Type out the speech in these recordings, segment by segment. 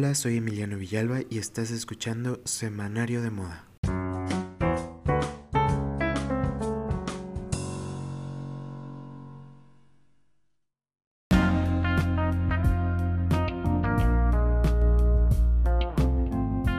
Hola, soy Emiliano Villalba y estás escuchando Semanario de Moda.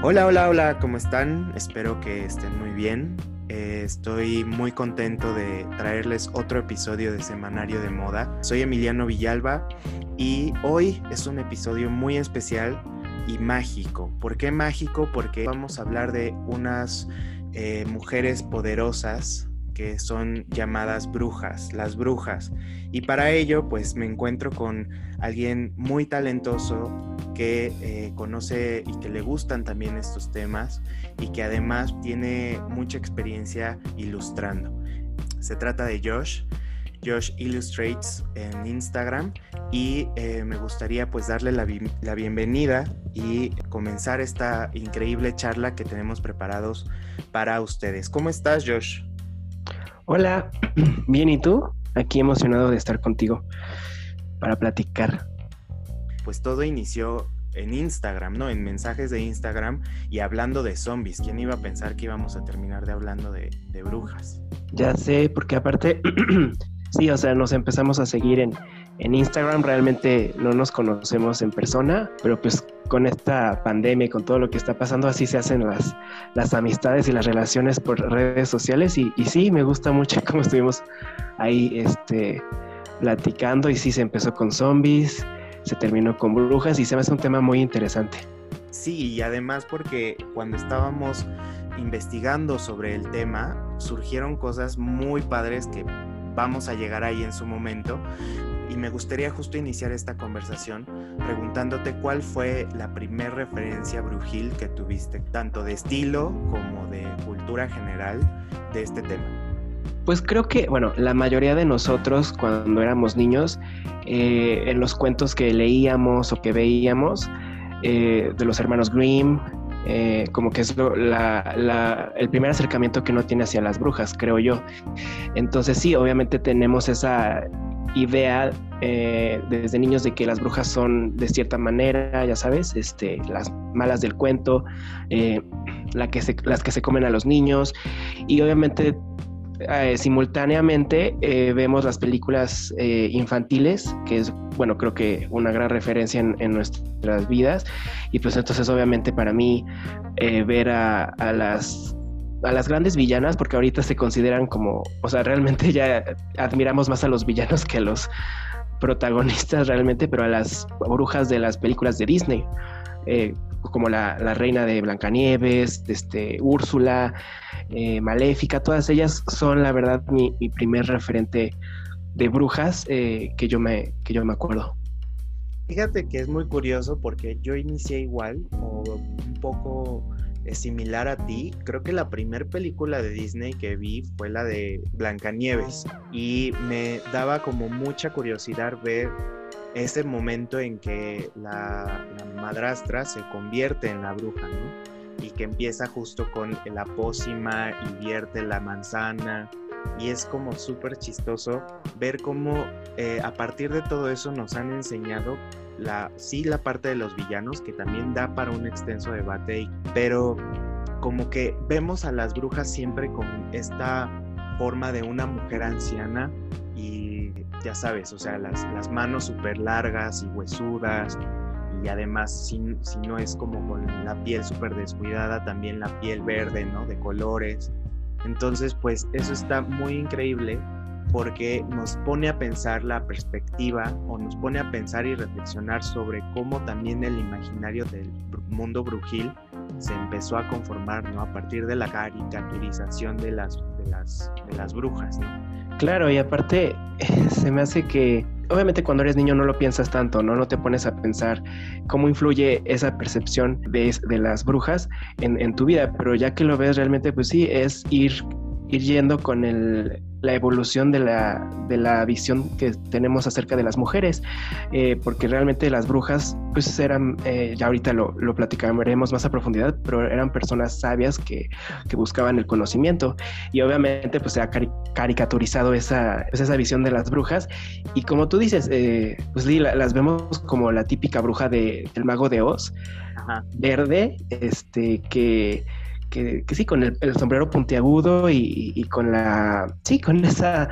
Hola, hola, hola, ¿cómo están? Espero que estén muy bien. Eh, estoy muy contento de traerles otro episodio de Semanario de Moda. Soy Emiliano Villalba y hoy es un episodio muy especial y mágico. ¿Por qué mágico? Porque vamos a hablar de unas eh, mujeres poderosas que son llamadas brujas, las brujas. Y para ello, pues me encuentro con alguien muy talentoso que eh, conoce y que le gustan también estos temas y que además tiene mucha experiencia ilustrando. Se trata de Josh. Josh Illustrates en Instagram y eh, me gustaría pues darle la, la, bienvenida y comenzar esta increíble charla que tenemos preparados para ustedes. ¿Cómo estás Josh? Hola, bien y tú? Aquí emocionado de estar contigo para platicar. Pues todo inició en Instagram, ¿no? En mensajes de Instagram y hablando de zombies. ¿Quién iba a pensar que íbamos a terminar de hablando de, de brujas? Ya sé, porque aparte Sí, o sea, nos empezamos a seguir en, Instagram, realmente no nos conocemos en persona, pero pues con esta pandemia y con todo lo que está pasando, así se hacen las, las amistades y las relaciones por redes sociales y, sí, me gusta mucho cómo estuvimos ahí este, platicando y sí, se empezó con zombies, se terminó con brujas y se me hace un tema muy interesante. Sí, y además porque cuando estábamos investigando sobre el tema, surgieron cosas muy padres que vamos a llegar ahí en su momento. Y me gustaría justo iniciar esta conversación preguntándote cuál fue la primer referencia brujil que tuviste, tanto de estilo como de cultura general de este tema. Pues creo que, bueno, la mayoría de nosotros cuando éramos niños, eh, en los cuentos que leíamos o que veíamos, eh, de los hermanos Grimm, eh, como que es el primer acercamiento que uno tiene hacia las brujas, creo yo. Entonces sí, obviamente tenemos esa idea eh, desde niños de que las brujas son de cierta manera, ya sabes, este, las malas del cuento, eh, que las que se comen a los niños y obviamente eh, simultáneamente eh, vemos las películas eh, infantiles, que es, bueno, creo que una gran referencia en, nuestras vidas. Y pues entonces obviamente para mí ver a, las a las grandes villanas, porque ahorita se consideran como, o sea, realmente ya admiramos más a los villanos que a los protagonistas realmente, pero a las brujas de las películas de Disney, como la, la, reina de Blancanieves, este, Úrsula, eh, Maléfica, todas ellas son la verdad mi, primer referente de brujas eh, que, yo me, que yo me acuerdo. Fíjate que es muy curioso porque yo inicié igual o un poco similar a ti. Creo que la primera película de Disney que vi fue la de Blancanieves y me daba como mucha curiosidad ver ese momento en que la, madrastra se convierte en la bruja, ¿no? y que empieza justo con la pócima y vierte la manzana y es como súper chistoso ver cómo eh, a partir de todo eso nos han enseñado la, sí la parte de los villanos que también da para un extenso debate, pero como que vemos a las brujas siempre con esta forma de una mujer anciana y ya sabes, o sea, las, manos súper largas y huesudas, y además si, si no es como con la piel súper descuidada, también la piel verde, ¿no? De colores. Entonces, pues eso está muy increíble porque nos pone a pensar la perspectiva o nos pone a pensar y reflexionar sobre cómo también el imaginario del mundo brujil se empezó a conformar, ¿no? A partir de la caricaturización de las, de las, de las brujas, ¿no? Claro, y aparte se me hace que obviamente cuando eres niño no lo piensas tanto, ¿no? No te pones a pensar cómo influye esa percepción de, las brujas en, tu vida, pero ya que lo ves realmente, pues sí, es ir, ir yendo con el, la evolución de la, de la visión que tenemos acerca de las mujeres, eh, porque realmente las brujas, pues eran, eh, ya ahorita lo, lo platicaremos más a profundidad, pero eran personas sabias que, que buscaban el conocimiento. Y obviamente pues se ha caricaturizado esa, pues, esa visión de las brujas. Y como tú dices, eh, pues las vemos como la típica bruja de, del mago de Oz, verde, este, que que, sí, con el, sombrero puntiagudo y, con la, sí, con esa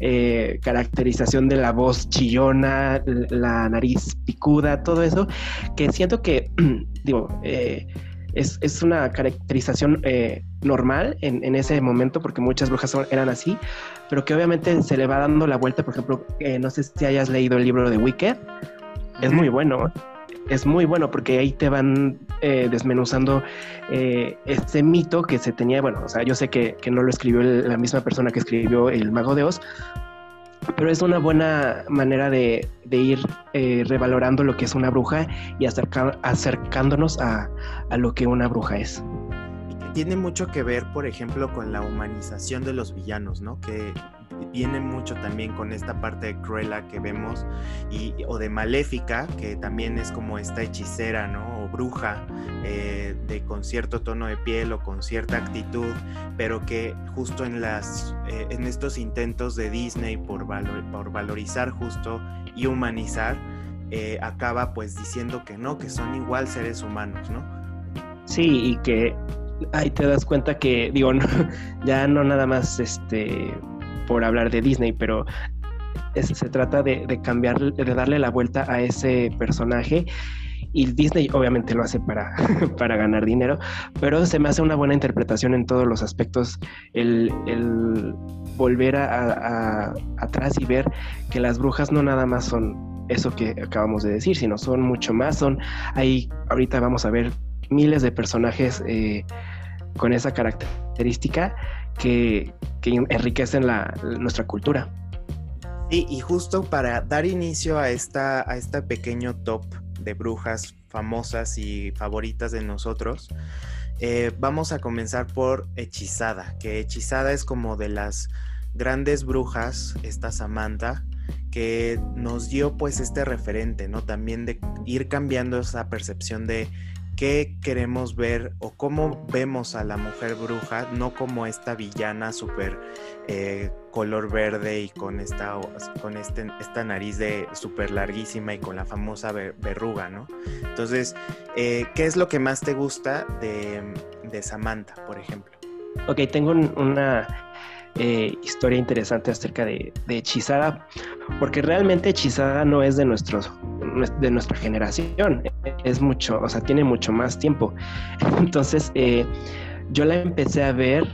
eh, caracterización de la voz chillona, la nariz picuda, todo eso, que siento que, digo, eh, es, una caracterización eh, normal en, ese momento, porque muchas brujas eran así, pero que obviamente se le va dando la vuelta, por ejemplo, no sé si hayas leído el libro de Wicked, es muy bueno es muy bueno porque ahí te van eh, desmenuzando eh, este mito que se tenía, bueno, o sea, yo sé que, no lo escribió la misma persona que escribió El Mago de Oz, pero es una buena manera de, ir eh, revalorando lo que es una bruja y acercándonos a, a lo que una bruja es tiene mucho que ver, por ejemplo, con la humanización de los villanos, ¿no? Que viene mucho también con esta parte de Cruella que vemos y, o de Maléfica, que también es como esta hechicera, ¿no? O bruja eh, de con cierto tono de piel o con cierta actitud, pero que justo en las eh, en estos intentos de Disney por, por valorizar justo y humanizar, eh, acaba pues diciendo que no, que son igual seres humanos, ¿no? Sí, y que ahí te das cuenta que, digo, ya no nada más este por hablar de Disney, pero se trata de, de, cambiar, de darle la vuelta a ese personaje. Y Disney obviamente lo hace para, para ganar dinero, pero se me hace una buena interpretación en todos los aspectos el, el volver a, atrás y ver que las brujas no nada más son eso que acabamos de decir, sino son mucho más, son ahí ahorita vamos a ver miles de personajes eh, con esa característica que, enriquecen la, nuestra cultura. Sí, y justo para dar inicio a, esta, a este pequeño top de brujas famosas y favoritas de nosotros, eh, vamos a comenzar por Hechizada, que Hechizada es como de las grandes brujas, esta Samantha, que nos dio pues este referente, ¿no? También de ir cambiando esa percepción de qué queremos ver o cómo vemos a la mujer bruja, no como esta villana súper eh, color verde y con esta, con este, esta nariz de súper larguísima y con la famosa verruga, ¿no? Entonces, eh, ¿qué es lo que más te gusta de, de Samantha, por ejemplo? Ok, tengo una eh, historia interesante acerca de, Hechizada, porque realmente Hechizada no es de, nuestros, de nuestra generación, es mucho, o sea, tiene mucho más tiempo. Entonces, eh, yo la empecé a ver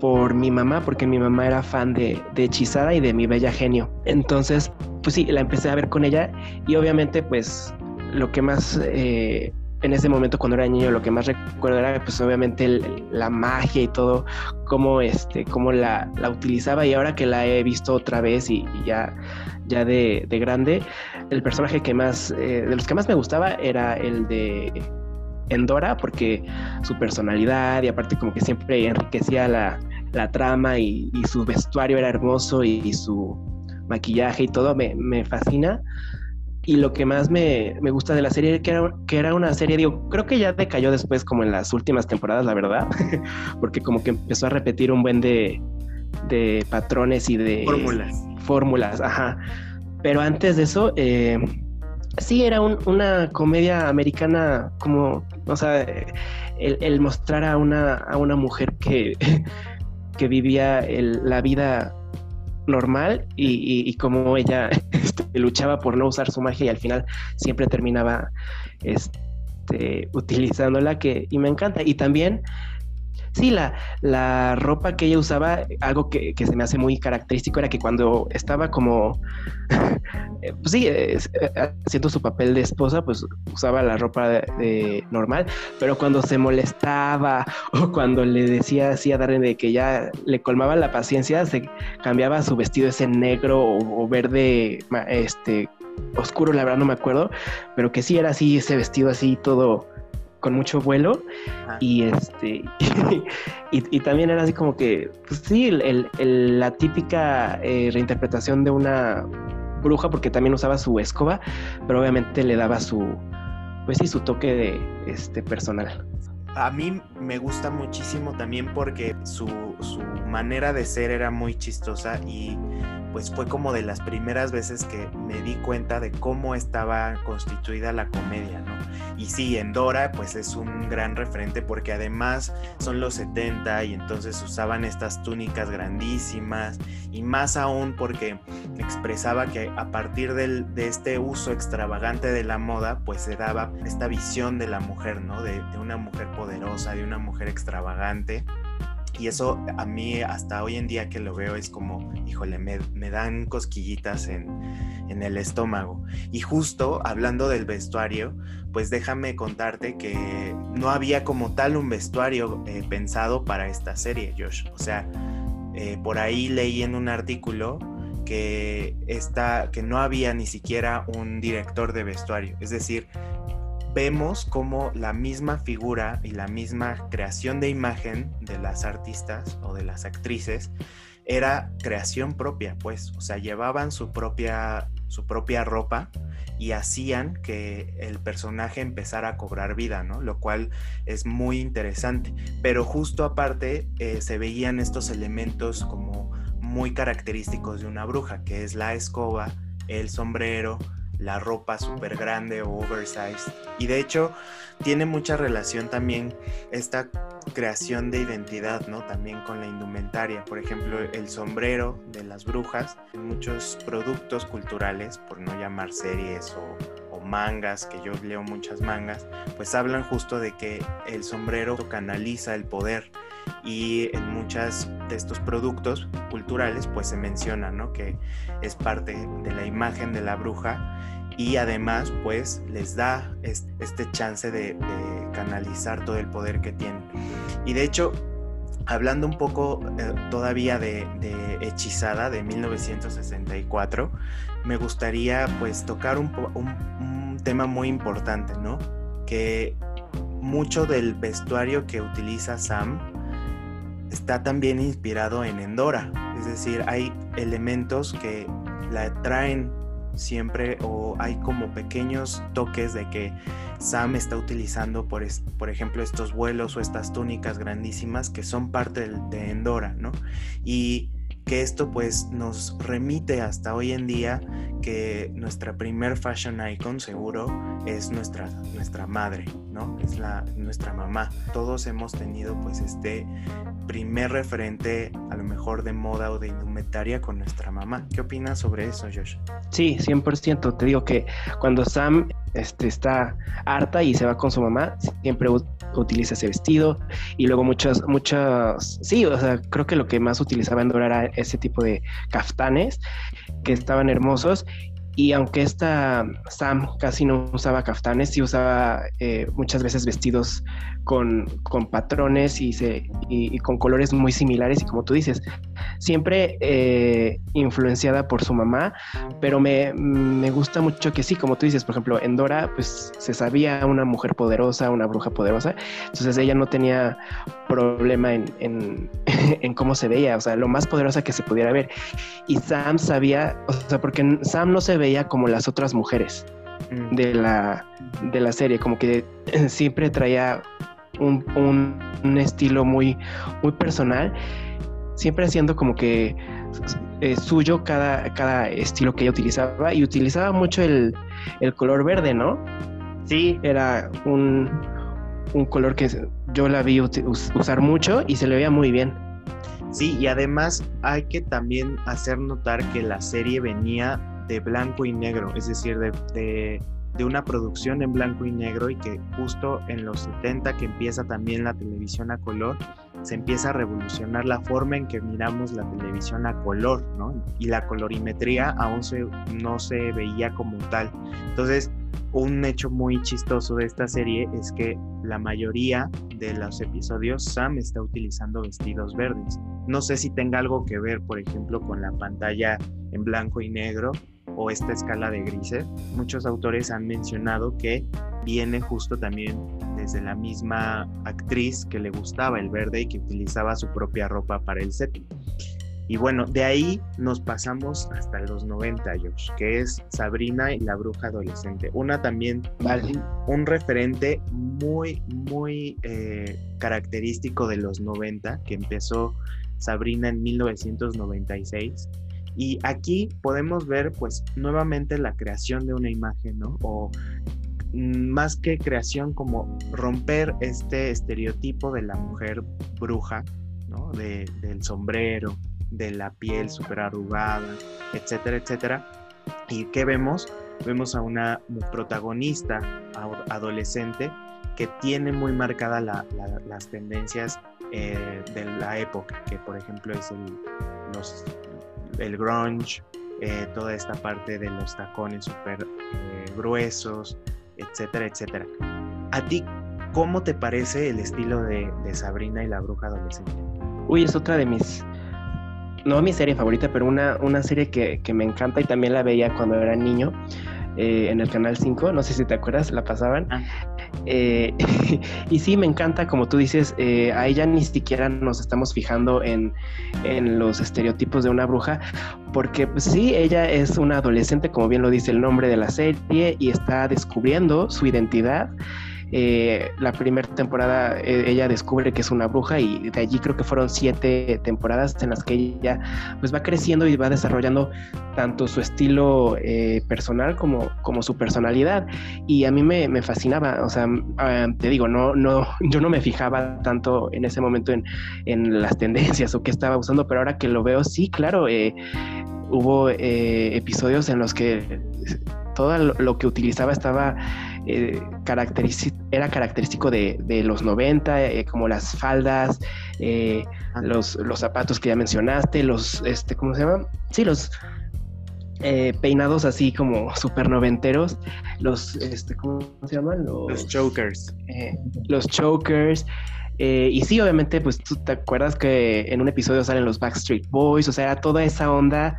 por mi mamá, porque mi mamá era fan de, de y de mi bella genio. Entonces, pues sí, la empecé a ver con ella y obviamente, pues lo que más eh, en ese momento cuando era niño lo que más recuerdo era pues obviamente la magia y todo, cómo, este, cómo la, la, utilizaba y ahora que la he visto otra vez y, ya, ya de, de, grande, el personaje que más, eh, de los que más me gustaba era el de Endora porque su personalidad y aparte como que siempre enriquecía la, la trama y, su vestuario era hermoso y, y su maquillaje y todo me, me fascina y lo que más me, gusta de la serie que era, que era una serie, digo, creo que ya decayó después como en las últimas temporadas, la verdad, porque como que empezó a repetir un buen de, de patrones y de fórmulas. Fórmulas, ajá. Pero antes de eso, eh, sí era una comedia americana como, o sea, el, mostrar a una, a una mujer que, que vivía la vida normal y, y, como ella este, luchaba por no usar su magia y al final siempre terminaba este, utilizándola que, y me encanta. Y también Sí, la, la ropa que ella usaba, algo que, se me hace muy característico era que cuando estaba como, eh, pues sí, eh, haciendo su papel de esposa, pues usaba la ropa de, normal, pero cuando se molestaba o cuando le decía así a Darren de que ya le colmaba la paciencia, se cambiaba su vestido ese negro o, o verde, este, oscuro, la verdad no me acuerdo, pero que sí era así, ese vestido así todo con mucho vuelo y este y, también era así como que pues sí la típica eh, reinterpretación de una bruja porque también usaba su escoba pero obviamente le daba su pues sí su toque de este personal. A mí me gusta muchísimo también porque su, su manera de ser era muy chistosa y pues fue como de las primeras veces que me di cuenta de cómo estaba constituida la comedia, ¿no? Y sí, en Dora pues es un gran referente porque además son los 70 y entonces usaban estas túnicas grandísimas y más aún porque expresaba que a partir de este uso extravagante de la moda pues se daba esta visión de la mujer, ¿no? De, de una mujer poderosa, de una mujer extravagante y eso a mí hasta hoy en día que lo veo es como, híjole, me, dan cosquillitas en, el estómago. Y justo hablando del vestuario, pues déjame contarte que no había como tal un vestuario eh, pensado para esta serie, Josh. O sea, eh, por ahí leí en un artículo que, que no había ni siquiera un director de vestuario. Es decir, vemos como la misma figura y la misma creación de imagen de las artistas o de las actrices era creación propia, pues, o sea, llevaban su propia, su propia ropa y hacían que el personaje empezara a cobrar vida, ¿no? Lo cual es muy interesante. Pero justo aparte eh, se veían estos elementos como muy característicos de una bruja, que es la escoba, el sombrero, la ropa súper grande o oversized. Y de hecho tiene mucha relación también esta creación de identidad, ¿no? También con la indumentaria. Por ejemplo, el sombrero de las brujas, muchos productos culturales, por no llamar series o, o mangas, que yo leo muchas mangas, pues hablan justo de que el sombrero canaliza el poder y en muchos de estos productos culturales pues se menciona ¿no? que es parte de la imagen de la bruja y además pues les da este chance de, canalizar todo el poder que tienen. Y de hecho, hablando un poco eh, todavía de, Hechizada de 1964, me gustaría pues tocar un, un tema muy importante, ¿no? Que mucho del vestuario que utiliza Sam está también inspirado en Endora. Es decir, hay elementos que la traen siempre o hay como pequeños toques de que Sam está utilizando, por, por ejemplo, estos vuelos o estas túnicas grandísimas que son parte de Endora, ¿no? Y que esto pues nos remite hasta hoy en día que nuestra primer fashion icon seguro es nuestra, nuestra madre, ¿no? Es la, nuestra mamá. Todos hemos tenido pues este primer referente a lo mejor de moda o de indumentaria con nuestra mamá. ¿Qué opinas sobre eso, Josh? Sí, 100%. Te digo que cuando Sam este, está harta y se va con su mamá, siempre utiliza ese vestido y luego muchas, muchas, sí, o sea, creo que lo que más utilizaba en Dora era ese tipo de caftanes que estaban hermosos y aunque esta Sam casi no usaba caftanes, sí usaba eh, muchas veces vestidos con, patrones y, se, y, con colores muy similares y como tú dices, siempre eh, influenciada por su mamá, pero me, gusta mucho que sí, como tú dices, por ejemplo, en Dora pues se sabía una mujer poderosa, una bruja poderosa, entonces ella no tenía problema en, en cómo se veía, o sea, lo más poderosa que se pudiera ver. Y Sam sabía, o sea, porque Sam no se veía como las otras mujeres mm. de la, de la serie, como que siempre traía un, estilo muy, muy personal, siempre haciendo como que eh, suyo cada, cada estilo que ella utilizaba y utilizaba mucho el, color verde, ¿no? Sí. Era un, un color que yo la vi usar mucho y se le veía muy bien. Sí, y además hay que también hacer notar que la serie venía de blanco y negro, es decir, de de una producción en blanco y negro y que justo en los 70 que empieza también la televisión a color, se empieza a revolucionar la forma en que miramos la televisión a color, ¿no? Y la colorimetría aún no se veía como tal. Entonces, un hecho muy chistoso de esta serie es que la mayoría de los episodios Sam está utilizando vestidos verdes. No sé si tenga algo que ver, por ejemplo, con la pantalla en blanco y negro o esta escala de grises. Muchos autores han mencionado que viene justo también desde la misma actriz que le gustaba el verde y que utilizaba su propia ropa para el set. Y bueno, de ahí nos pasamos hasta los 90, Josh, que es Sabrina y la bruja adolescente. Una también, un referente muy, muy eh, característico de los 90, que empezó Sabrina en 1996. Y aquí podemos ver pues nuevamente la creación de una imagen, ¿no? O mm, más que creación como romper este estereotipo de la mujer bruja, ¿no? De, del sombrero, de la piel súper arrugada, etcétera, etcétera. ¿Y qué vemos? Vemos a una protagonista adolescente que tiene muy marcadas las tendencias eh, de la época, que por ejemplo es el, el grunge, eh, toda esta parte de los tacones súper eh, gruesos, etcétera, etcétera. ¿A ti cómo te parece el estilo de, de Sabrina y la bruja adolescente? Uy, es otra de mis no mi serie favorita, pero una, una serie que, que, me encanta y también la veía cuando era niño eh, en el Canal 5, no sé si te acuerdas, la pasaban. Ah. Eh, y sí, me encanta, como tú dices, eh, a ella ni siquiera nos estamos fijando en, en, los estereotipos de una bruja, porque pues, sí, ella es una adolescente, como bien lo dice el nombre de la serie, y está descubriendo su identidad. Eh, la primera temporada eh, ella descubre que es una bruja y de allí creo que fueron siete temporadas en las que ella pues va creciendo y va desarrollando tanto su estilo eh, personal como, como su personalidad. Y a mí me, fascinaba, o sea, ah, te digo, no, no, yo no me fijaba tanto en ese momento en, en las tendencias o qué estaba usando, pero ahora que lo veo, sí, claro, hubo episodios en los que todo lo que utilizaba estaba eh, era característico de, los 90, eh, como las faldas, eh, los, los, zapatos que ya mencionaste, los, este, ¿cómo se llama? Sí, los peinados así como super noventeros, los, este, ¿cómo se llaman? Los, chokers. los chokers. y sí, obviamente, pues tú te acuerdas que en un episodio salen los Backstreet Boys, o sea, era toda esa onda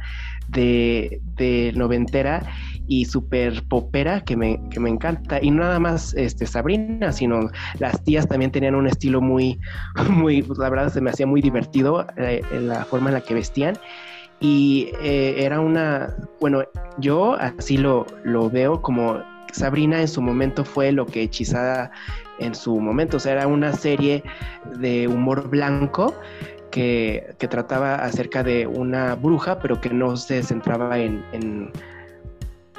de, de noventera y súper popera que me, que me encanta. Y nada más este, Sabrina, sino las tías también tenían un estilo muy, muy, la verdad se me hacía muy divertido eh, la forma en la que vestían. Y eh, era una, bueno, yo así lo, lo veo como Sabrina en su momento fue lo que Hechizada en su momento, o sea, era una serie de humor blanco que, trataba acerca de una bruja, pero que no se centraba en, en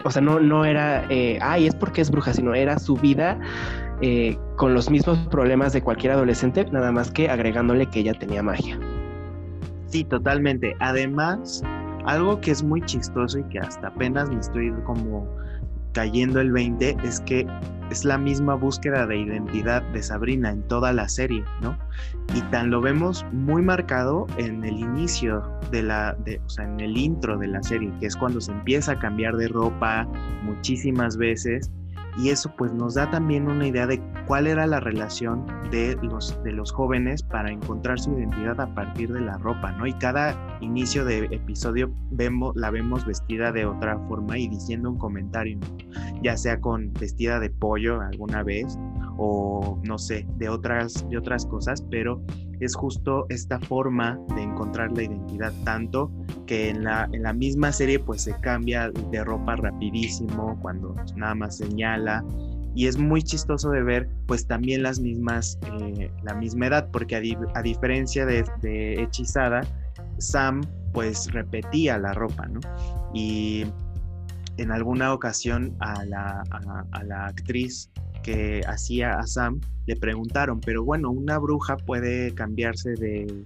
o sea, no, no era, eh, ay, es porque es bruja, sino era su vida eh, con los mismos problemas de cualquier adolescente, nada más que agregándole que ella tenía magia. Sí, totalmente. Además, algo que es muy chistoso y que hasta apenas me estoy como cayendo el 20 es que es la misma búsqueda de identidad de Sabrina en toda la serie, ¿no? Y tan lo vemos muy marcado en el inicio de la, o sea, en el intro de la serie, que es cuando se empieza a cambiar de ropa muchísimas veces y eso pues nos da también una idea de cuál era la relación de los, de los jóvenes para encontrar su identidad a partir de la ropa, ¿no? Y cada inicio de episodio vemos, la vemos vestida de otra forma y diciendo un comentario, ya sea con vestida de pollo alguna vez o no sé, de otras, de otras cosas, pero es justo esta forma de encontrar la identidad, tanto que en la, en la misma serie pues se cambia de ropa rapidísimo cuando nada más señala y es muy chistoso de ver pues también las mismas, eh, la misma edad, porque a, diferencia de, de, Hechizada, Sam pues repetía la ropa, ¿no? Y en alguna ocasión a la, actriz que hacía a Sam, le preguntaron, pero bueno, una bruja puede cambiarse de,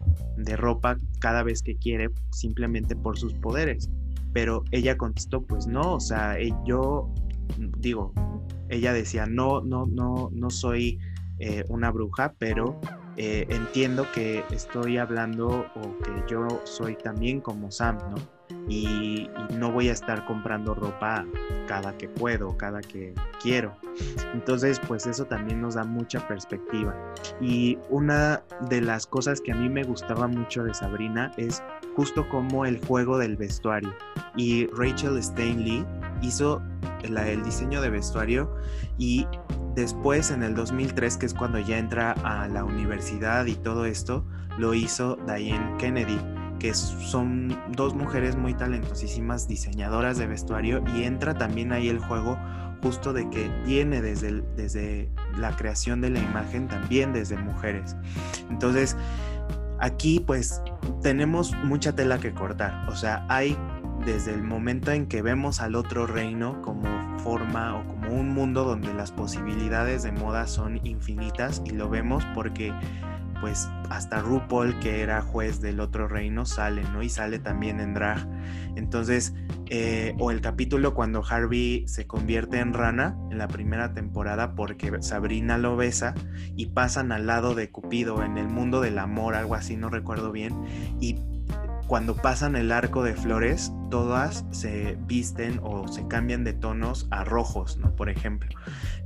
ropa cada vez que quiere simplemente por sus poderes. Pero ella contestó, pues no, o sea, eh, yo digo, ella decía, no, no, no, no soy eh, una bruja, pero eh, entiendo que estoy hablando o que yo soy también como Sam, ¿no? y, no voy a estar comprando ropa cada que puedo, cada que quiero. Entonces, pues eso también nos da mucha perspectiva. Y una de las cosas que a mí me gustaba mucho de Sabrina es justo como el juego del vestuario. Y Rachel Stanley hizo el diseño de vestuario y después, en el 2003, que es cuando ya entra a la universidad y todo esto, lo hizo Diane Kennedy, que son dos mujeres muy talentosísimas diseñadoras de vestuario y entra también ahí el juego justo de que viene desde, desde la creación de la imagen también desde mujeres. Entonces, aquí pues tenemos mucha tela que cortar, o sea, hay desde el momento en que vemos al otro reino como forma o como un mundo donde las posibilidades de moda son infinitas y lo vemos porque pues hasta RuPaul, que era juez del otro reino, sale, ¿no? Y sale también en drag. Entonces, eh, o el capítulo cuando Harvey se convierte en rana en la primera temporada porque Sabrina lo besa y pasan al lado de Cupido en el mundo del amor, algo así, no recuerdo bien, y cuando pasan el arco de flores, todas se visten o se cambian de tonos a rojos, ¿no? Por ejemplo.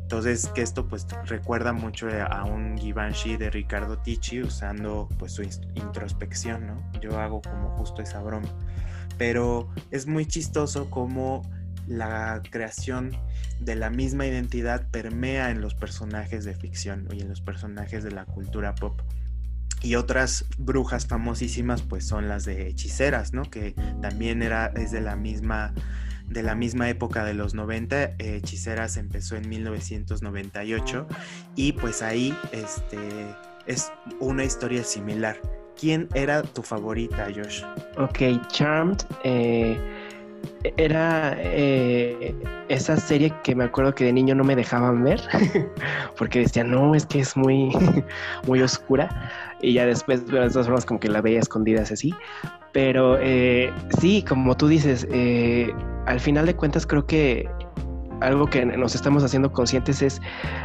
Entonces, que esto pues recuerda mucho a un Givenchy de Ricardo Ticci usando pues su introspección, ¿no? Yo hago como justo esa broma. Pero es muy chistoso como la creación de la misma identidad permea en los personajes de ficción y en los personajes de la cultura pop. Y otras brujas famosísimas pues son las de hechiceras, ¿no? Que también era, es de la misma de la misma época de los 90. Eh, Hechiceras empezó en 1998 y pues ahí este, es una historia similar. ¿Quién era tu favorita, Josh? Ok, Charmed eh, era eh, esa serie que me acuerdo que de niño no me dejaban ver porque decían, no, es que es muy, muy oscura. Y ya después, de todas formas, como que la veía escondidas así. Pero eh, sí, como tú dices, eh, al final de cuentas creo que algo que nos estamos haciendo conscientes es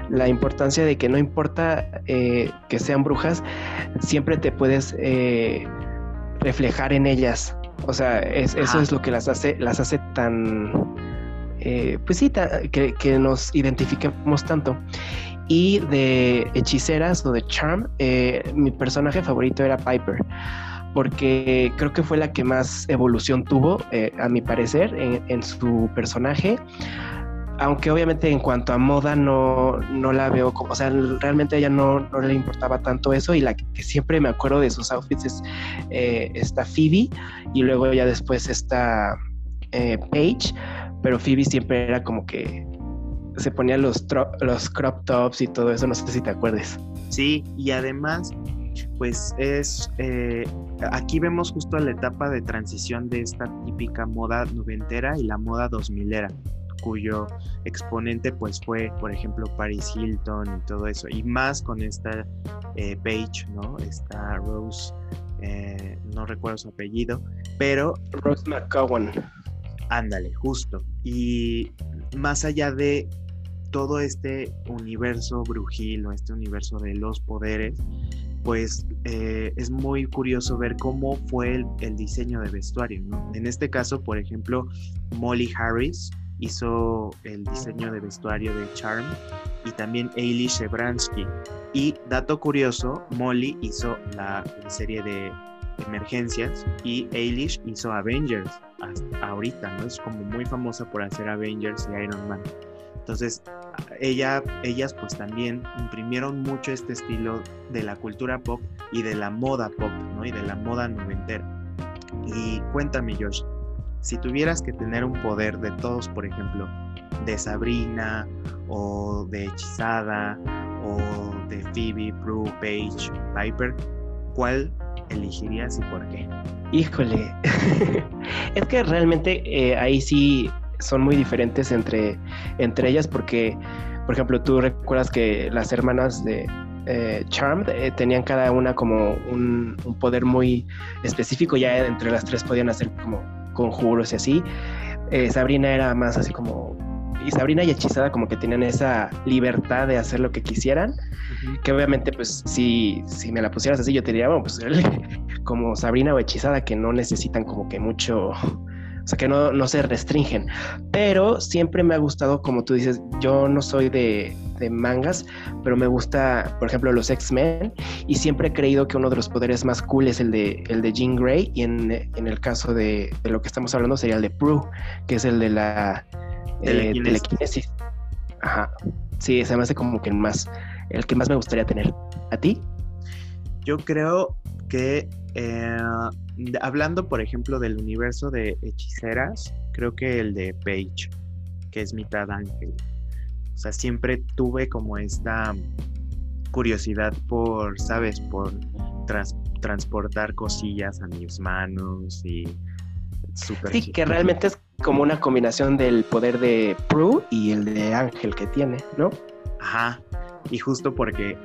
la importancia de que no importa que sean brujas, siempre te puedes reflejar en ellas. O sea, eso es lo que las hace, las hace tan, pues sí, que, que, nos identifiquemos tanto. Y de hechiceras o de charm, mi personaje favorito era Piper porque creo que fue la que más evolución tuvo, eh, a mi parecer, en, su personaje. Aunque obviamente en cuanto a moda no, no la veo como, o sea, realmente a ella no, no, le importaba tanto eso y la que siempre me acuerdo de sus outfits es eh, esta Phoebe y luego ya después esta eh, Paige, pero Phoebe siempre era como que se ponía los, los crop tops y todo eso, no sé si te acuerdes. Sí, y además pues es, eh, aquí vemos justo la etapa de transición de esta típica moda noventera y la moda dos milera, cuyo exponente pues fue, por ejemplo, Paris Hilton y todo eso, y más con esta eh, Page, ¿no? Esta Rose, eh, no recuerdo su apellido, pero... Rose McCowan. Ándale, justo. Y más allá de todo este universo brujil o este universo de los poderes, pues eh, es muy curioso ver cómo fue el, diseño de vestuario. En este caso, por ejemplo, Molly Harris hizo el diseño de vestuario de Charm y también Eilish Shebransky. Y dato curioso, Molly hizo la, serie de emergencias y Eilish hizo Avengers hasta ahorita, ¿no? Es como muy famosa por hacer Avengers y Iron Man. Entonces, ella, ellas pues también imprimieron mucho este estilo de la cultura pop y de la moda pop, ¿no? Y de la moda noventera. Y cuéntame, Josh, si tuvieras que tener un poder de todos, por ejemplo, de Sabrina o de Hechizada o de Phoebe, Prue, Paige, Piper, ¿cuál elegirías y por qué? Híjole, es que realmente eh, ahí sí son muy diferentes entre, entre ellas porque, por ejemplo, tú recuerdas que las hermanas de eh, Charmed eh, tenían cada una como un, poder muy específico, ya entre las tres podían hacer como conjuros y así. Eh, Sabrina era más así como... Y Sabrina y Hechizada como que tenían esa libertad de hacer lo que quisieran, que obviamente pues si, si me la pusieras así yo te diría, bueno, pues como Sabrina o Hechizada que no necesitan como que mucho sea, que no, se restringen. Pero siempre me ha gustado, como tú dices, yo no soy de, mangas, pero me gusta, por ejemplo, los X-Men y siempre he creído que uno de los poderes más cool es el de, el de Jean Grey y en, el caso de, lo que estamos hablando sería el de Prue, que es el de la telequinesis. Ajá. sí, se me hace como que el más, el que más me gustaría tener. ¿A ti? Yo creo que eh, hablando, por ejemplo, del universo de hechiceras, creo que el de Paige, que es mitad ángel. O sea, siempre tuve como esta curiosidad por, ¿sabes? Por transportar cosillas a mis manos y super Sí, que realmente es como una combinación del poder de Prue y el de Ángel que tiene, ¿no? Ajá. Y justo porque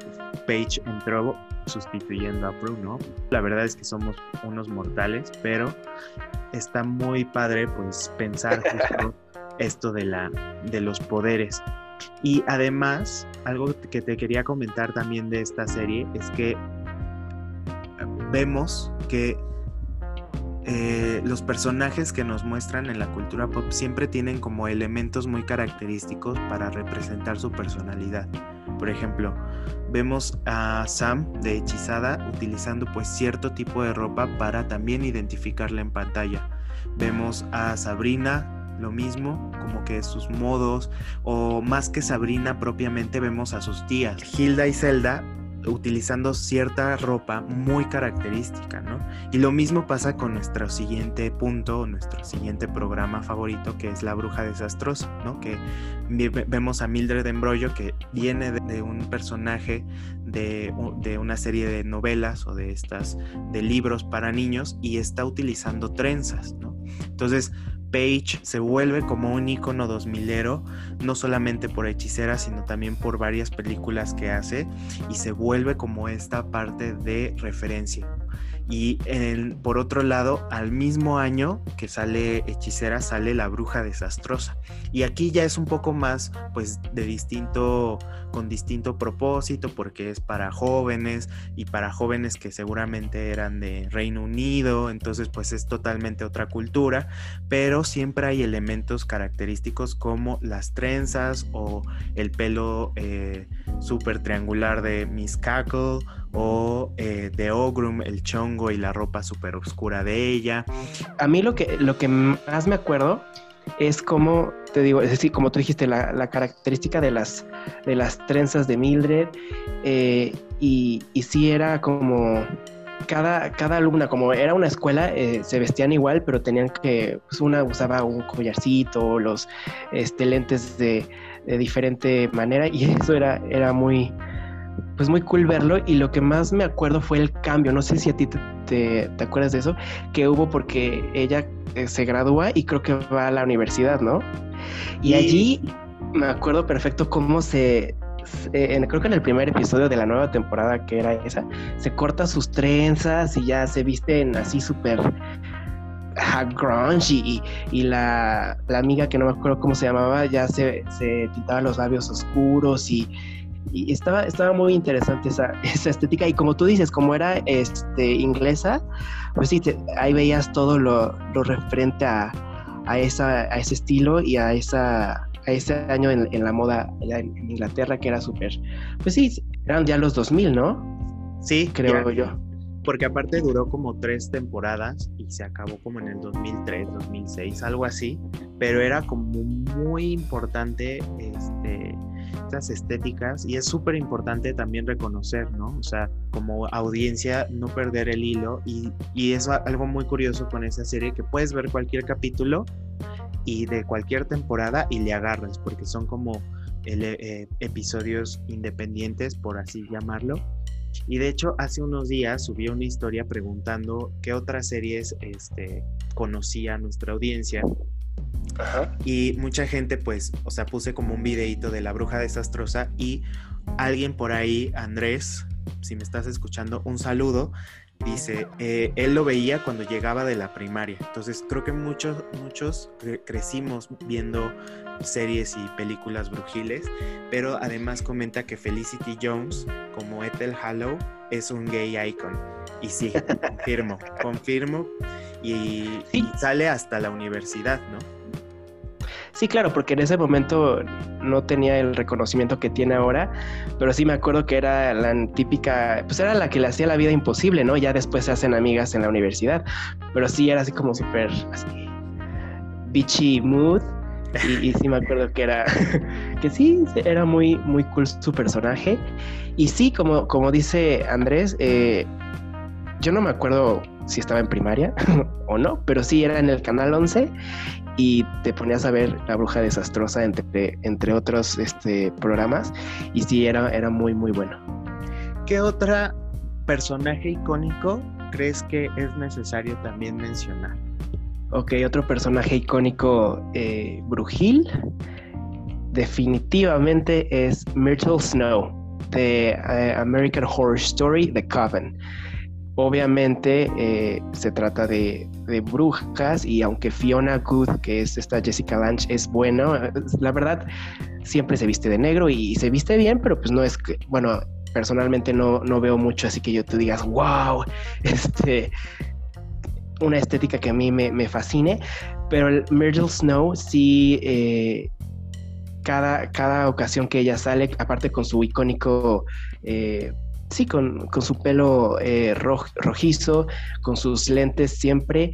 Paige entró sustituyendo a Prue, ¿no? La verdad es que somos unos mortales, pero está muy padre pues pensar justo esto de la de los poderes. Y además, algo que te quería comentar también de esta serie es que vemos que eh, los personajes que nos muestran en la cultura pop siempre tienen como elementos muy característicos para representar su personalidad. Por ejemplo, vemos a Sam de Hechizada utilizando pues cierto tipo de ropa para también identificarla en pantalla. Vemos a Sabrina lo mismo, como que sus modos, o más que Sabrina propiamente vemos a sus tías. Hilda y Zelda utilizando cierta ropa muy característica, ¿no? Y lo mismo pasa con nuestro siguiente punto, nuestro siguiente programa favorito, que es La Bruja Desastrosa, ¿no? Que vemos a Mildred Embrollo, que viene de, un personaje de, de, una serie de novelas o de estas, de libros para niños, y está utilizando trenzas, ¿no? Entonces, Page se vuelve como un icono 2000ero, no solamente por Hechicera, sino también por varias películas que hace, y se vuelve como esta parte de referencia. Y por otro lado, al mismo año que sale Hechicera, sale La Bruja Desastrosa. Y aquí ya es un poco más, pues, de distinto, con distinto propósito, porque es para jóvenes y para jóvenes que seguramente eran de Reino Unido, entonces, pues, es totalmente otra cultura, pero siempre hay elementos característicos como las trenzas o el pelo eh, súper triangular de Miss Cackle o eh, de Ogrum, el chongo y la ropa súper oscura de ella. A mí lo que, lo que más me acuerdo es como, te digo, es decir, como tú dijiste, la, característica de las, de las trenzas de Mildred eh, y, y sí era como cada, cada alumna, como era una escuela, eh, se vestían igual, pero tenían que, pues una usaba un collarcito, los este, lentes de, de diferente manera y eso era, era muy, pues muy cool verlo y lo que más me acuerdo fue el cambio, no sé si a ti te, acuerdas de eso, que hubo porque ella eh, se gradúa y creo que va a la universidad, ¿no? Y allí me acuerdo perfecto cómo se, creo que en el primer episodio de la nueva temporada que era esa, se corta sus trenzas y ya se visten así súper grunge y, y, la, la, amiga que no me acuerdo cómo se llamaba ya se, se pintaba los labios oscuros y, y estaba, estaba muy interesante esa, esa, estética y como tú dices, como era este, inglesa, pues sí, ahí veías todo lo, lo referente a, a, esa, a ese estilo y a, esa, a ese año en, en la moda allá en, Inglaterra que era súper, pues sí, eran ya los 2000, ¿no? Sí, creo yo. Porque aparte duró como tres temporadas y se acabó como en el 2003, 2006, algo así, pero era como muy importante este estas estéticas y es súper importante también reconocer, ¿no? O sea, como audiencia no perder el hilo y, y es algo muy curioso con esa serie que puedes ver cualquier capítulo y de cualquier temporada y le agarras porque son como eh, episodios independientes, por así llamarlo. Y de hecho, hace unos días subí una historia preguntando qué otras series este, conocía nuestra audiencia y mucha gente, pues, o sea, puse como un videito de la bruja desastrosa y alguien por ahí, Andrés, si me estás escuchando, un saludo. Dice, eh, él lo veía cuando llegaba de la primaria. Entonces creo que muchos, muchos crecimos viendo series y películas brujiles, pero además comenta que Felicity Jones, como Ethel Hallow, es un gay icon. Y sí, confirmo, confirmo. y sale hasta la universidad, ¿no? Sí, claro, porque en ese momento no tenía el reconocimiento que tiene ahora, pero sí me acuerdo que era la típica, pues era la que le hacía la vida imposible, ¿no? Ya después se hacen amigas en la universidad, pero sí era así como súper así, bitchy mood, y, sí me acuerdo que era, que sí, era muy, muy cool su personaje. Y sí, como, como dice Andrés, eh, yo no me acuerdo si estaba en primaria o no, pero sí era en el canal 11 y te ponías a ver La Bruja Desastrosa entre, entre otros este, programas y sí era, era muy muy bueno. ¿Qué otra personaje icónico crees que es necesario también mencionar? Ok, otro personaje icónico eh, brujil definitivamente es Myrtle Snow de eh, American Horror Story The Coven. Obviamente eh, se trata de, brujas y aunque Fiona Good, que es esta Jessica Lange, es bueno, la verdad siempre se viste de negro y se viste bien, pero pues no es que, bueno, personalmente no, no veo mucho así que yo te digas, wow, este, una estética que a mí me, fascine, pero el Myrtle Snow sí, eh, cada, cada ocasión que ella sale, aparte con su icónico... Eh, sí, con, su pelo eh, rojizo, con sus lentes siempre.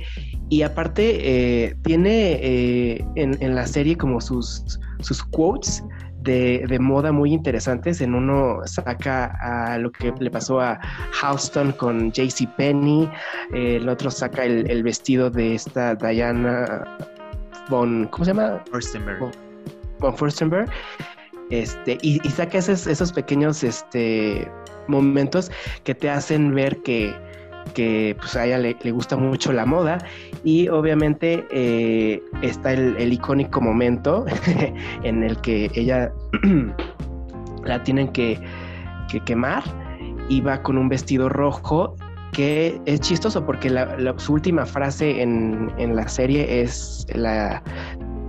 Y aparte, tiene en, la serie como sus, sus quotes de, moda muy interesantes. En uno saca a lo que le pasó a Houston con JC Penny, el otro saca el, vestido de esta Diana von, ¿cómo se llama? Furstenberg. Von, Furstenberg. Este, y, saca esos, esos pequeños este, momentos que te hacen ver que, que pues a ella le, gusta mucho la moda. Y obviamente eh, está el, icónico momento en el que ella la tienen que, quemar y va con un vestido rojo que es chistoso porque su última frase en, la serie es la,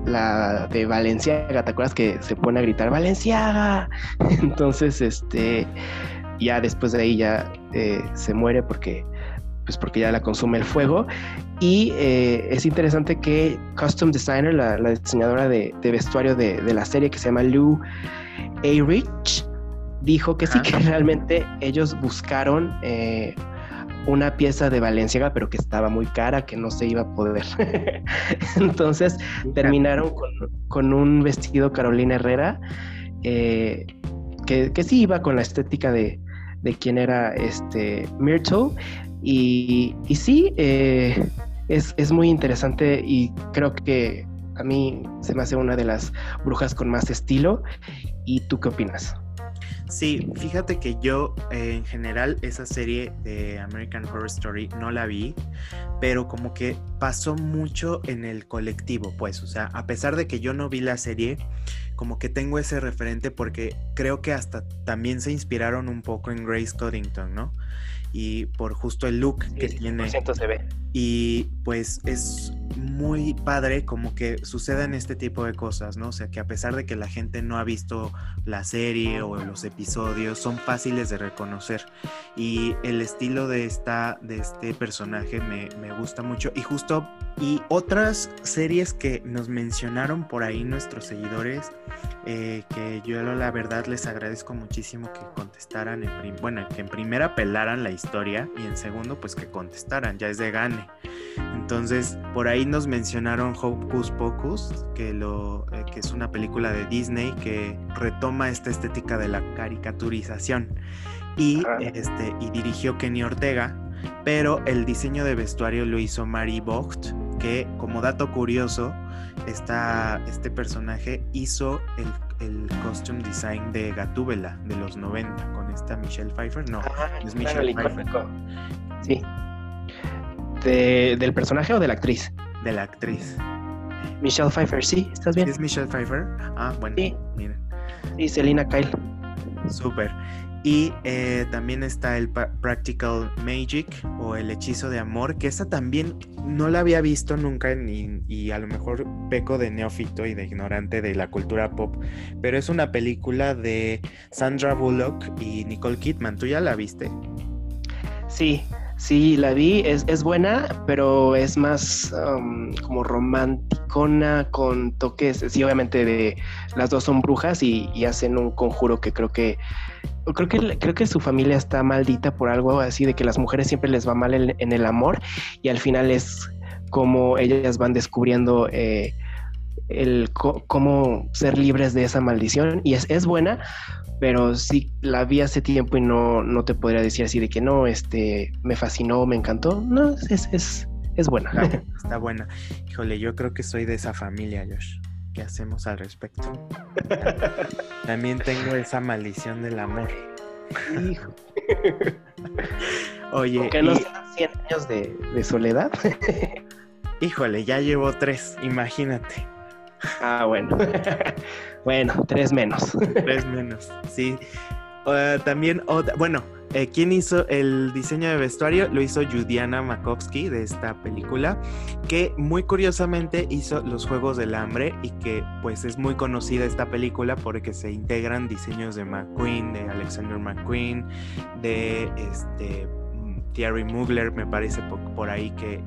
la de Valenciaga, ¿te acuerdas que se pone a gritar Valenciaga? Entonces, este, ya después de ahí ya eh, se muere porque pues porque ya la consume el fuego. Y eh, es interesante que Custom Designer, la, diseñadora de, vestuario de, la serie que se llama Lou A. Rich, dijo que sí, que realmente ellos buscaron eh, una pieza de Valenciaga, pero que estaba muy cara, que no se iba a poder. Entonces terminaron con, un vestido Carolina Herrera, eh, que, que, sí iba con la estética de, de quién era este Myrtle, y, sí, eh, es, muy interesante y creo que a mí se me hace una de las brujas con más estilo. ¿Y tú qué opinas? Sí, fíjate que yo eh, en general esa serie de American Horror Story no la vi, pero como que pasó mucho en el colectivo, pues, o sea, a pesar de que yo no vi la serie, como que tengo ese referente porque creo que hasta también se inspiraron un poco en Grace Coddington, ¿no? Y por justo el look que tiene. Se ve. Y pues es muy padre como que sucedan este tipo de cosas, ¿no? O sea, que a pesar de que la gente no ha visto la serie o los episodios, son fáciles de reconocer. Y el estilo de, esta, de este personaje me, me gusta mucho. Y justo, y otras series que nos mencionaron por ahí nuestros seguidores, eh, que yo la verdad les agradezco muchísimo que contestaran, en bueno, que en primera pelaran la historia y en segundo pues que contestaran, ya es de gane. Entonces, por ahí nos mencionaron Hocus Pocus, que, lo, eh, que es una película de Disney que retoma esta estética de la caricaturización. Y, este, y dirigió Kenny Ortega, pero el diseño de vestuario lo hizo Mary Vogt, que como dato curioso, esta, este personaje hizo el, el, costume design de Gatúbela de los 90 con esta Michelle Pfeiffer. No, ah, es Michelle Pfeiffer. Sí. ¿Del personaje o de la actriz? De la actriz. Michelle Pfeiffer, sí, ¿estás bien? ¿Es Michelle Pfeiffer? Ah, bueno. Sí. Miren. Y Selina Kyle. Súper. Y eh, también está el Practical Magic o el hechizo de amor, que esa también no la había visto nunca y a lo mejor peco de neófito y de ignorante de la cultura pop, pero es una película de Sandra Bullock y Nicole Kidman. ¿Tú ya la viste? Sí, Sí, la vi, es, es buena, pero es más um, como romanticona con toques, sí, obviamente de las dos son brujas y, hacen un conjuro que creo que creo que creo que su familia está maldita por algo así de que las mujeres siempre les va mal en, el amor y al final es como ellas van descubriendo eh, el cómo ser libres de esa maldición y es, es buena, pero sí la vi hace tiempo y no, no te podría decir así de que no, este, me fascinó, me encantó. No, es, es, es buena. Está, buena. Híjole, yo creo que soy de esa familia, Josh. ¿Qué hacemos al respecto? También tengo esa maldición del amor. Hijo. Oye. ¿Qué no 100 años de, de soledad? Híjole, ya llevo tres, imagínate. Ah, bueno. bueno, tres menos. tres menos, sí. Uh, también, bueno, eh, ¿quién hizo el diseño de vestuario? Lo hizo Judiana Makovsky de esta película, que muy curiosamente hizo Los Juegos del Hambre y que pues es muy conocida esta película porque se integran diseños de McQueen, de Alexander McQueen, de este Thierry Mugler, me parece por, ahí que,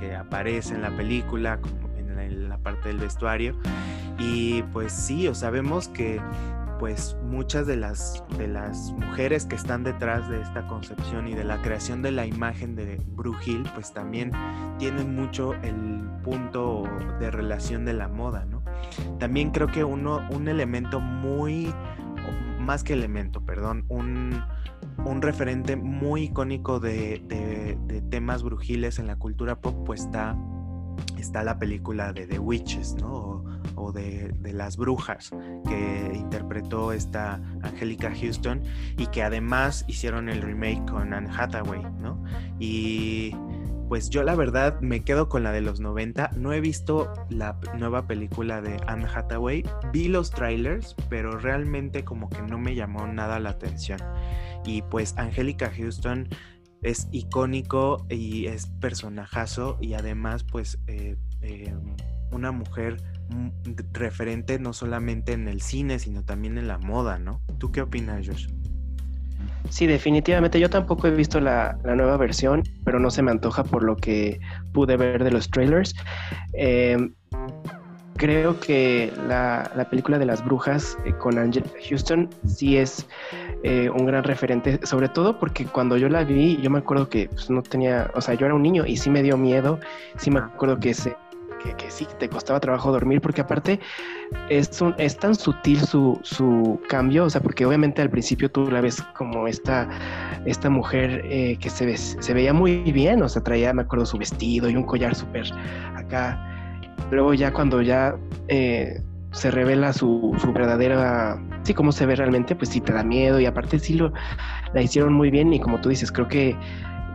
que, aparece en la película, en la parte del vestuario. Y pues sí, o sabemos que pues muchas de las, de las mujeres que están detrás de esta concepción y de la creación de la imagen de Brugil, pues también tienen mucho el punto de relación de la moda, ¿no? También creo que uno, un elemento muy, más que elemento, perdón, un, un referente muy icónico de, de, temas brujiles en la cultura pop, pues está está la película de The Witches, ¿no? De, las brujas que interpretó esta Angélica Houston y que además hicieron el remake con Anne Hathaway, ¿no? Y pues yo la verdad me quedo con la de los 90. No he visto la nueva película de Anne Hathaway. Vi los trailers, pero realmente como que no me llamó nada la atención. Y pues Angélica Houston es icónico y es personajazo y además pues eh, eh, una mujer referente no solamente en el cine sino también en la moda, ¿no? ¿Tú qué opinas, Josh? Sí, definitivamente. Yo tampoco he visto la, nueva versión, pero no se me antoja por lo que pude ver de los trailers. Em, creo que la, película de las brujas eh, con Angela Houston sí es eh, un gran referente, sobre todo porque cuando yo la vi, yo me acuerdo que pues, no tenía, o sea, yo era un niño y sí me dio miedo, sí me acuerdo que, se, que, sí te costaba trabajo dormir, porque aparte es, un, es tan sutil su, su, cambio, o sea, porque obviamente al principio tú la ves como esta, esta mujer eh, que se, ve, se veía muy bien, o sea, traía, me acuerdo, su vestido y un collar súper acá. Luego ya cuando ya eh, se revela su, su, verdadera, sí, cómo se ve realmente, pues sí te da miedo y aparte sí lo, la hicieron muy bien y como tú dices, creo que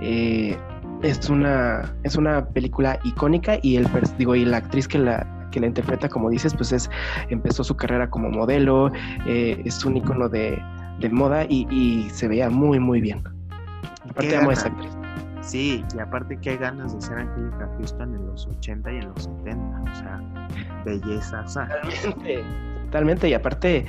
eh, es, una, es una película icónica y, el, digo, y la actriz que la, que la interpreta, como dices, pues es, empezó su carrera como modelo, eh, es un icono de, de moda y, y, se veía muy, muy bien. Aparte amo a esa actriz. Sí, y aparte qué ganas de ser Angélica Houston en los 80 y en los 70, o sea, belleza, o sea. Totalmente, y aparte,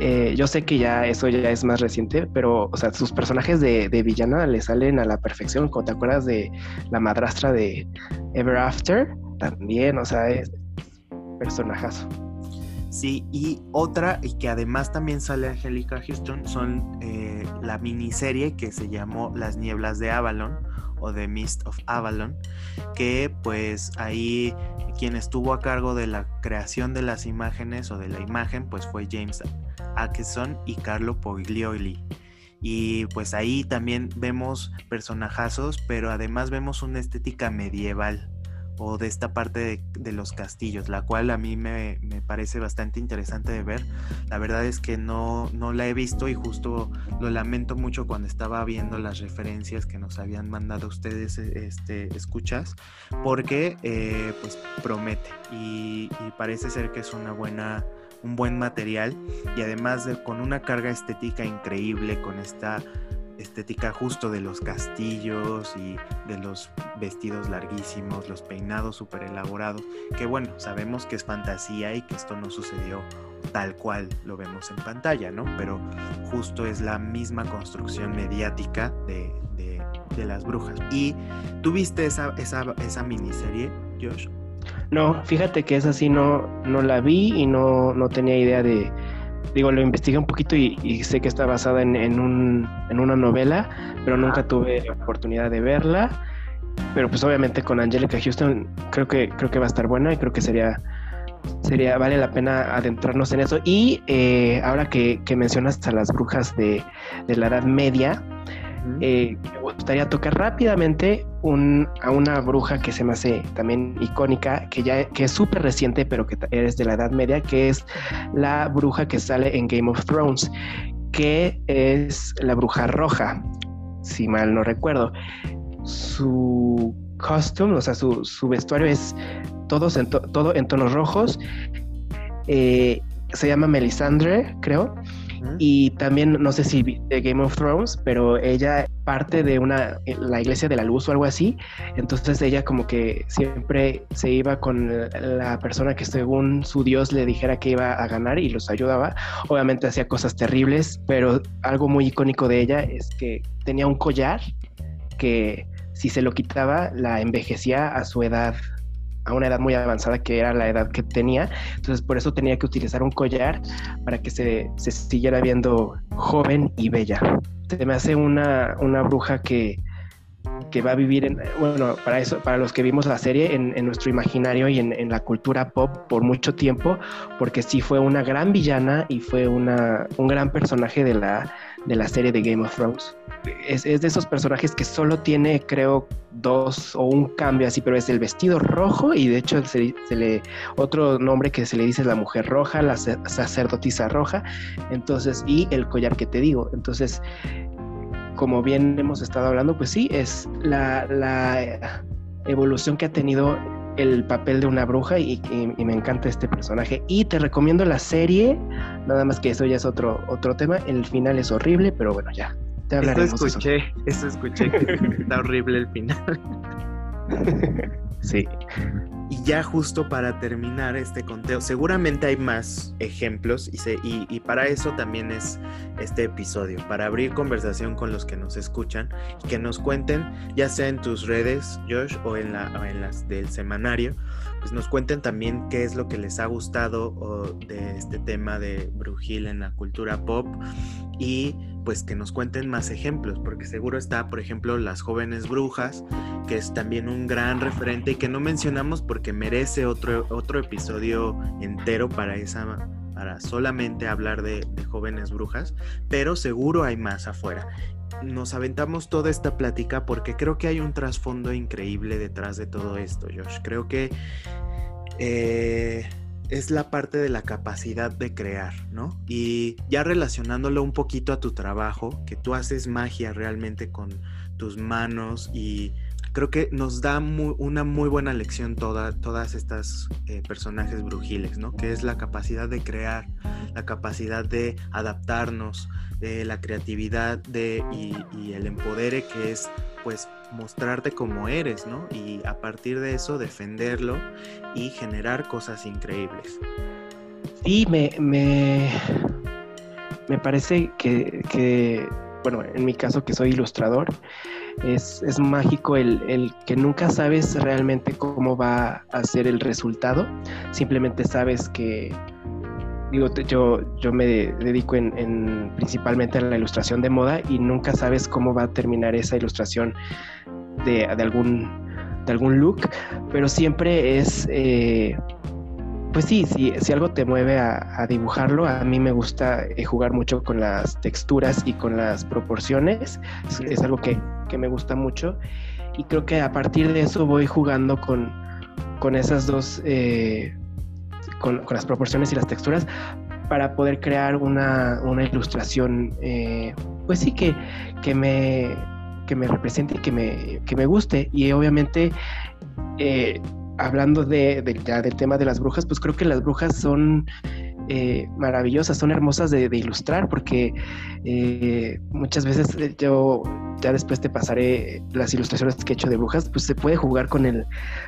eh, yo sé que ya eso ya es más reciente, pero, o sea, sus personajes de, villana le salen a la perfección, te acuerdas de la madrastra de Ever After, también, o sea, es personajazo. Sí, y otra, y que además también sale Angélica Houston, son eh, la miniserie que se llamó Las Nieblas de Avalon, o The Mist of Avalon, que pues ahí quien estuvo a cargo de la creación de las imágenes o de la imagen pues fue James Atkinson y Carlo Poglioli. Y pues ahí también vemos personajazos, pero además vemos una estética medieval o de esta parte de, los castillos, la cual a mí me, parece bastante interesante de ver. La verdad es que no, no la he visto y justo lo lamento mucho cuando estaba viendo las referencias que nos habían mandado ustedes este, escuchas, porque eh, pues promete y, y parece ser que es una buena un buen material y además de, con una carga estética increíble con esta estética justo de los castillos y de los vestidos larguísimos, los peinados súper elaborados, que bueno, sabemos que es fantasía y que esto no sucedió tal cual lo vemos en pantalla, ¿no? Pero justo es la misma construcción mediática de, las brujas. ¿Y tú viste esa, esa, esa miniserie, Josh? No, fíjate que esa sí no, no la vi y no, no tenía idea de, digo, lo investigué un poquito y, sé que está basada en, en, un, en, una novela, pero nunca tuve la oportunidad de verla. Pero pues obviamente con Angelica Houston creo que, creo que va a estar buena y creo que sería, sería, vale la pena adentrarnos en eso. Y eh, ahora que, mencionas a las brujas de, la Edad Media, eh, me gustaría tocar rápidamente a una bruja que se me hace también icónica, que ya que es súper reciente, pero que es de la Edad Media, que es la bruja que sale en Game of Thrones, que es la bruja roja, si mal no recuerdo. Su costume, o sea, su, su vestuario es todos en todo en tonos rojos. Eh, se llama Melisandre, creo. Y también, no sé si de Game of Thrones, pero ella parte de una, la Iglesia de la Luz o algo así. Entonces ella como que siempre se iba con la persona que según su Dios le dijera que iba a ganar y los ayudaba. Obviamente hacía cosas terribles, pero algo muy icónico de ella es que tenía un collar que si se lo quitaba la envejecía a su edad a una edad muy avanzada que era la edad que tenía. Entonces por eso tenía que utilizar un collar para que se, siguiera viendo joven y bella. Se me hace una, una bruja que, que va a vivir en, bueno, para eso, para los que vimos la serie, en, nuestro imaginario y en, la cultura pop por mucho tiempo, porque sí fue una gran villana y fue una, un gran personaje de la, de la serie de Game of Thrones. Es, de esos personajes que solo tiene, creo, dos o un cambio así, pero es el vestido rojo y de hecho se, le otro nombre que se le dice es la mujer roja, la sacerdotisa roja, entonces y el collar que te digo, entonces como bien hemos estado hablando, pues sí es la, la evolución que ha tenido el papel de una bruja y, me encanta este personaje. Y te recomiendo la serie, nada más que eso ya es otro, otro tema. El final es horrible, pero bueno, ya. Te hablaremos eso escuché, eso, escuché, está horrible el final. sí. Y ya justo para terminar este conteo, seguramente hay más ejemplos y, y, para eso también es este episodio, para abrir conversación con los que nos escuchan y que nos cuenten, ya sea en tus redes, Josh, o en, la, en las del semanario, pues nos cuenten también qué es lo que les ha gustado de este tema de Brujil en la cultura pop y pues que nos cuenten más ejemplos, porque seguro está, por ejemplo, Las jóvenes brujas, que es también un gran referente y que no mencionamos porque merece otro, otro episodio entero para esa para solamente hablar de, jóvenes brujas, pero seguro hay más afuera nos aventamos toda esta plática porque creo que hay un trasfondo increíble detrás de todo esto, Josh. Creo que eh, es la parte de la capacidad de crear, ¿no? Y ya relacionándolo un poquito a tu trabajo, que tú haces magia realmente con tus manos y creo que nos da una muy buena lección toda, todas estas eh, personajes brujiles, ¿no? Que es la capacidad de crear, la capacidad de adaptarnos, de la creatividad de, y, el empodere que es pues mostrarte como eres, ¿no? Y a partir de eso defenderlo y generar cosas increíbles. Sí, me, me, me parece que, que, bueno, en mi caso que soy ilustrador, es, es mágico el, el, que nunca sabes realmente cómo va a ser el resultado, simplemente sabes que digo, yo, yo me dedico en, principalmente a la ilustración de moda y nunca sabes cómo va a terminar esa ilustración de, algún, de algún look, pero siempre es, eh, pues sí, si, si algo te mueve a, dibujarlo, a mí me gusta eh, jugar mucho con las texturas y con las proporciones, es, algo que, me gusta mucho y creo que a partir de eso voy jugando con, con esas dos... Eh, con, las proporciones y las texturas para poder crear una, ilustración, eh, pues sí, que, que, me, que me represente y que me, que me guste. Y obviamente, eh, hablando de, del tema de las brujas, pues creo que las brujas son eh, maravillosas, son hermosas de, ilustrar, porque eh, muchas veces eh, yo ya después te pasaré las ilustraciones que he hecho de brujas, pues se puede jugar con el,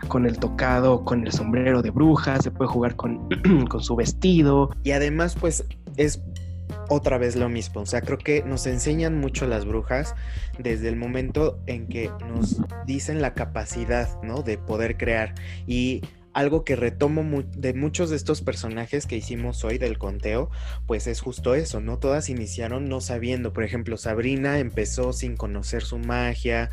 con el tocado, con el sombrero de brujas, se puede jugar con, con su vestido. Y además, pues es otra vez lo mismo. O sea, creo que nos enseñan mucho las brujas desde el momento en que nos dicen la capacidad, ¿no? De poder crear. Y algo que retomo de muchos de estos personajes que hicimos hoy del conteo, pues es justo eso, ¿no? Todas iniciaron no sabiendo, por ejemplo, Sabrina empezó sin conocer su magia,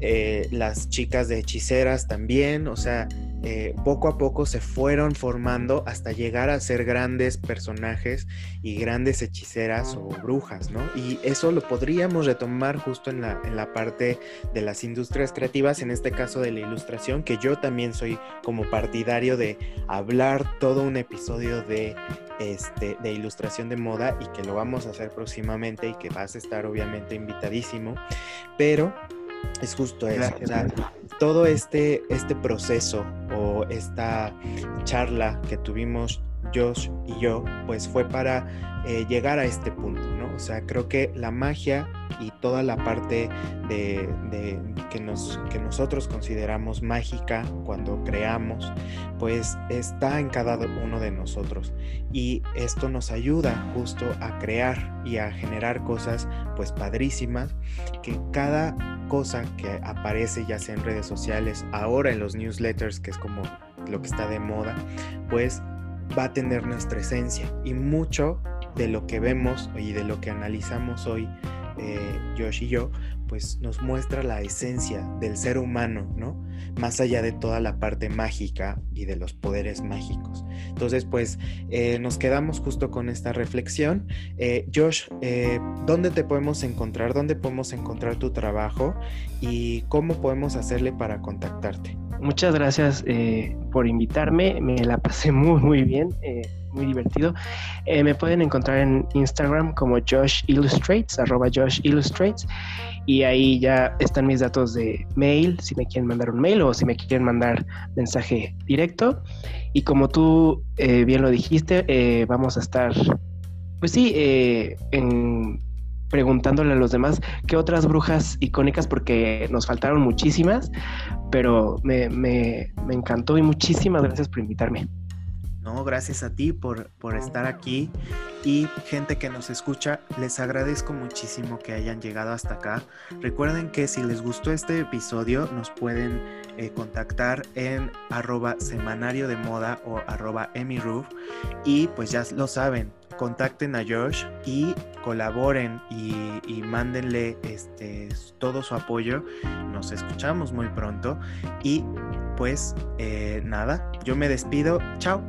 eh, las chicas de hechiceras también, o sea, eh, poco a poco se fueron formando hasta llegar a ser grandes personajes y grandes hechiceras o brujas, ¿no? Y eso lo podríamos retomar justo en la, en la parte de las industrias creativas, en este caso de la ilustración, que yo también soy como partidario de hablar todo un episodio de, este, de ilustración de moda y que lo vamos a hacer próximamente y que vas a estar obviamente invitadísimo, pero es justo eso. todo este, este proceso o esta charla que tuvimos Josh y yo, pues fue para eh, llegar a este punto, ¿no? O sea, creo que la magia y toda la parte de, que, nos, que nosotros consideramos mágica cuando creamos, pues está en cada uno de nosotros. Y esto nos ayuda justo a crear y a generar cosas pues padrísimas, que cada cosa que aparece ya sea en redes sociales, ahora en los newsletters, que es como lo que está de moda, pues va a tener nuestra esencia y mucho de lo que vemos y de lo que analizamos hoy eh, Josh y yo, pues nos muestra la esencia del ser humano, ¿no? Más allá de toda la parte mágica y de los poderes mágicos. Entonces, pues eh, nos quedamos justo con esta reflexión. Eh, Josh, ¿dónde te podemos encontrar? ¿Dónde podemos encontrar tu trabajo? ¿Y cómo podemos hacerle para contactarte? Muchas gracias por invitarme, me la pasé muy, muy bien muy divertido. Eh, me pueden encontrar en Instagram como Josh Illustrates, arroba Josh Illustrates, y ahí ya están mis datos de mail, si me quieren mandar un mail o si me quieren mandar mensaje directo. Y como tú eh, bien lo dijiste, eh, vamos a estar, pues sí, en preguntándole a los demás qué otras brujas icónicas, porque nos faltaron muchísimas, pero me, me, encantó y muchísimas gracias por invitarme. No, gracias a ti por, por estar aquí y gente que nos escucha, les agradezco muchísimo que hayan llegado hasta acá. Recuerden que si les gustó este episodio nos pueden eh, contactar en arroba semanario de moda o arroba emiroof y pues ya lo saben, contacten a Josh y colaboren y, mándenle este, todo su apoyo. Nos escuchamos muy pronto y pues eh, nada, yo me despido. Chao.